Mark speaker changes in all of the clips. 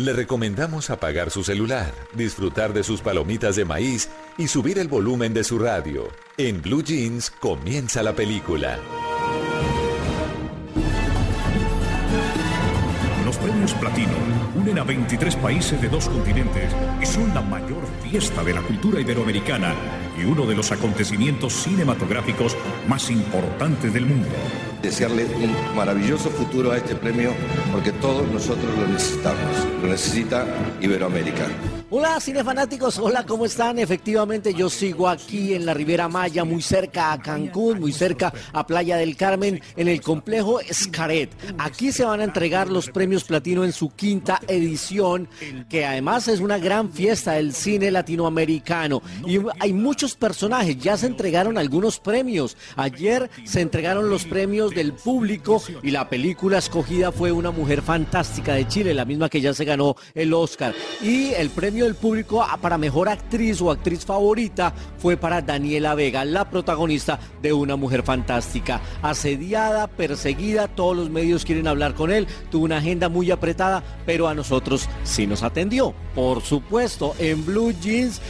Speaker 1: Le recomendamos apagar su celular, disfrutar de sus palomitas de maíz y subir el volumen de su radio. En Blue Jeans comienza la película.
Speaker 2: Los premios Platino unen a 23 países de dos continentes y son la mayor fiesta de la cultura iberoamericana y uno de los acontecimientos cinematográficos más importantes del mundo.
Speaker 3: Desearle un maravilloso futuro a este premio porque todos nosotros lo necesitamos. Lo necesita Iberoamérica.
Speaker 4: Hola cinefanáticos, hola, ¿cómo están? Efectivamente yo sigo aquí en la Ribera Maya, muy cerca a Cancún, muy cerca a Playa del Carmen, en el complejo Escaret. Aquí se van a entregar los premios platino en su quinta edición, que además es una gran fiesta del cine latinoamericano. Y hay muchos personajes, ya se entregaron algunos premios. Ayer se entregaron los premios del público y la película escogida fue Una Mujer Fantástica de Chile, la misma que ya se ganó el Oscar. Y el premio del público para mejor actriz o actriz favorita fue para Daniela Vega, la protagonista de Una Mujer Fantástica. Asediada, perseguida, todos los medios quieren hablar con él, tuvo una agenda muy apretada, pero a nosotros sí nos atendió. Por supuesto, en Blue Jeans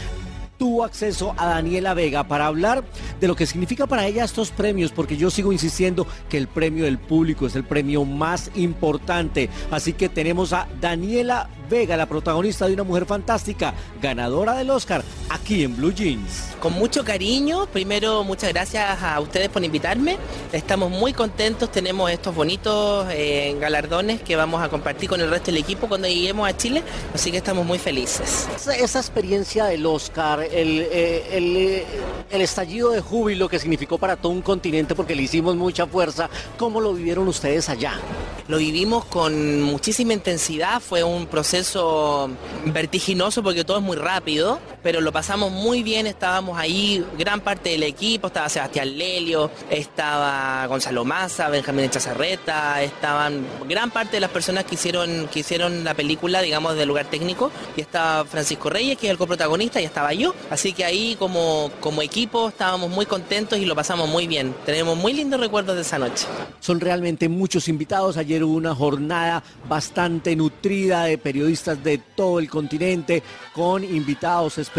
Speaker 4: tuvo acceso a Daniela Vega para hablar de lo que significa para ella estos premios, porque yo sigo insistiendo que el premio del público es el premio más importante. Así que tenemos a Daniela Vega, la protagonista de Una Mujer Fantástica, ganadora del Oscar, aquí en Blue Jeans.
Speaker 5: Con mucho cariño, primero muchas gracias a ustedes por invitarme. Estamos muy contentos, tenemos estos bonitos eh, galardones que vamos a compartir con el resto del equipo cuando lleguemos a Chile, así que estamos muy felices.
Speaker 4: Esa, esa experiencia del Oscar, el, eh, el, eh, el estallido de júbilo que significó para todo un continente porque le hicimos mucha fuerza, ¿cómo lo vivieron ustedes allá?
Speaker 5: Lo vivimos con muchísima intensidad, fue un proceso vertiginoso porque todo es muy rápido, pero lo pasamos muy bien, estábamos ahí, gran parte del equipo, estaba Sebastián Lelio, estaba Gonzalo Maza, Benjamín Echazarreta, estaban gran parte de las personas que hicieron, que hicieron la película, digamos, del lugar técnico, y estaba Francisco Reyes, que es el coprotagonista, y estaba yo, así que ahí como, como equipo estábamos muy contentos y lo pasamos muy bien, tenemos muy lindos recuerdos de esa noche.
Speaker 4: Son realmente muchos invitados, ayer hubo una jornada bastante nutrida de periodistas de todo el continente, con invitados especiales,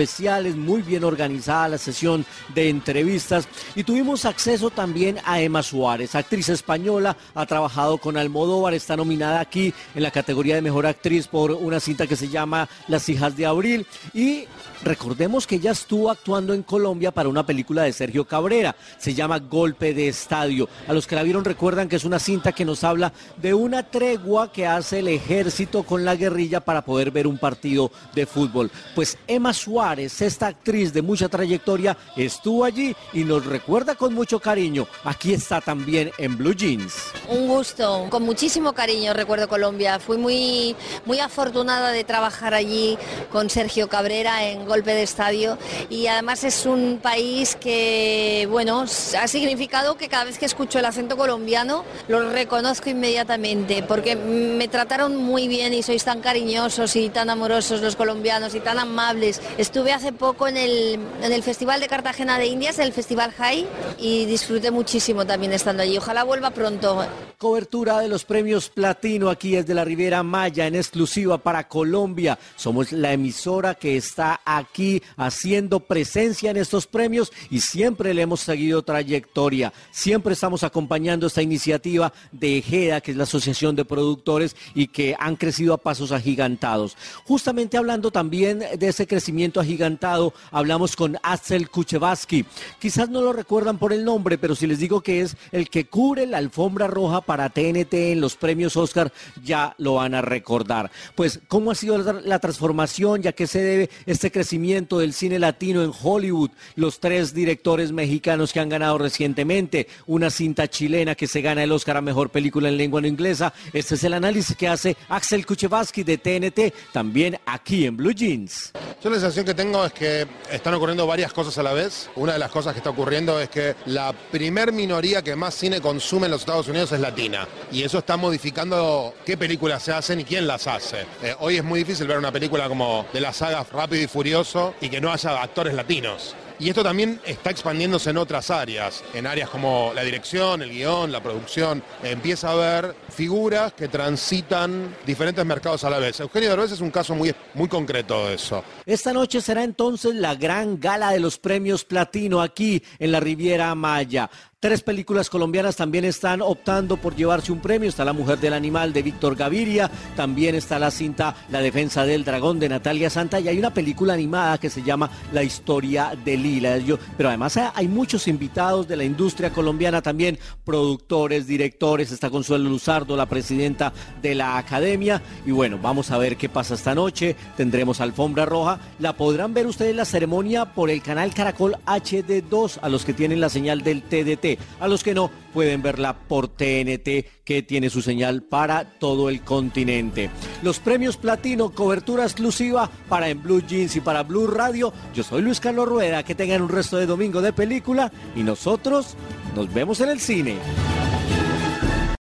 Speaker 4: muy bien organizada la sesión de entrevistas y tuvimos acceso también a Emma Suárez, actriz española, ha trabajado con Almodóvar, está nominada aquí en la categoría de mejor actriz por una cinta que se llama Las hijas de abril y recordemos que ella estuvo actuando en Colombia para una película de Sergio Cabrera, se llama Golpe de Estadio. A los que la vieron recuerdan que es una cinta que nos habla de una tregua que hace el ejército con la guerrilla para poder ver un partido de fútbol. Pues Emma Suárez, esta actriz de mucha trayectoria, estuvo allí y nos recuerda con mucho cariño. Aquí está también en Blue Jeans.
Speaker 6: Un gusto, con muchísimo cariño recuerdo Colombia. Fui muy, muy afortunada de trabajar allí con Sergio Cabrera en Golpe de Estadio y además es un país que, bueno, ha significado que cada vez que escucho el acento colombiano lo reconozco inmediatamente porque me trataron muy bien y sois tan cariñosos y tan amorosos los colombianos y tan amables. Estuve hace poco en el, en el Festival de Cartagena de Indias, el Festival High, y disfruté muchísimo también estando allí. Ojalá vuelva pronto.
Speaker 4: Cobertura de los premios Platino aquí desde la Riviera Maya en exclusiva para Colombia. Somos la emisora que está aquí haciendo presencia en estos premios y siempre le hemos seguido trayectoria. Siempre estamos acompañando esta iniciativa de EJEDA, que es la Asociación de Productores y que han crecido a pasos agigantados. Justamente hablando también de ese crecimiento agigantado, hablamos con Axel Kuchevaski. Quizás no lo recuerdan por el nombre, pero si les digo que es el que cubre la alfombra roja para TNT en los premios Oscar, ya lo van a recordar. Pues, ¿cómo ha sido la transformación? ¿Ya que se debe este crecimiento del cine latino en Hollywood? Los tres directores mexicanos que han ganado recientemente, una cinta chilena que se gana el Oscar a Mejor Película en Lengua no Inglesa. Este es el análisis que hace Axel Kuchevaski de TNT, también aquí en Blue Jeans.
Speaker 7: Yo la sensación que tengo es que están ocurriendo varias cosas a la vez. Una de las cosas que está ocurriendo es que la primer minoría que más cine consume en los Estados Unidos es latina. Y eso está modificando qué películas se hacen y quién las hace. Eh, hoy es muy difícil ver una película como de la saga Rápido y Furioso y que no haya actores latinos. Y esto también está expandiéndose en otras áreas, en áreas como la dirección, el guion, la producción. Empieza a haber figuras que transitan diferentes mercados a la vez. Eugenio Derbez es un caso muy, muy concreto de eso.
Speaker 4: Esta noche será entonces la gran gala de los premios platino aquí en la Riviera Maya. Tres películas colombianas también están optando por llevarse un premio. Está La Mujer del Animal de Víctor Gaviria, también está la cinta La Defensa del Dragón de Natalia Santa y hay una película animada que se llama La Historia de Lila. Yo, pero además hay muchos invitados de la industria colombiana también, productores, directores. Está Consuelo Luzardo, la presidenta de la Academia. Y bueno, vamos a ver qué pasa esta noche. Tendremos alfombra roja. La podrán ver ustedes la ceremonia por el canal Caracol HD2 a los que tienen la señal del TDT. A los que no, pueden verla por TNT, que tiene su señal para todo el continente. Los premios Platino, cobertura exclusiva para En Blue Jeans y para Blue Radio. Yo soy Luis Carlos Rueda, que tengan un resto de domingo de película y nosotros nos vemos en el cine.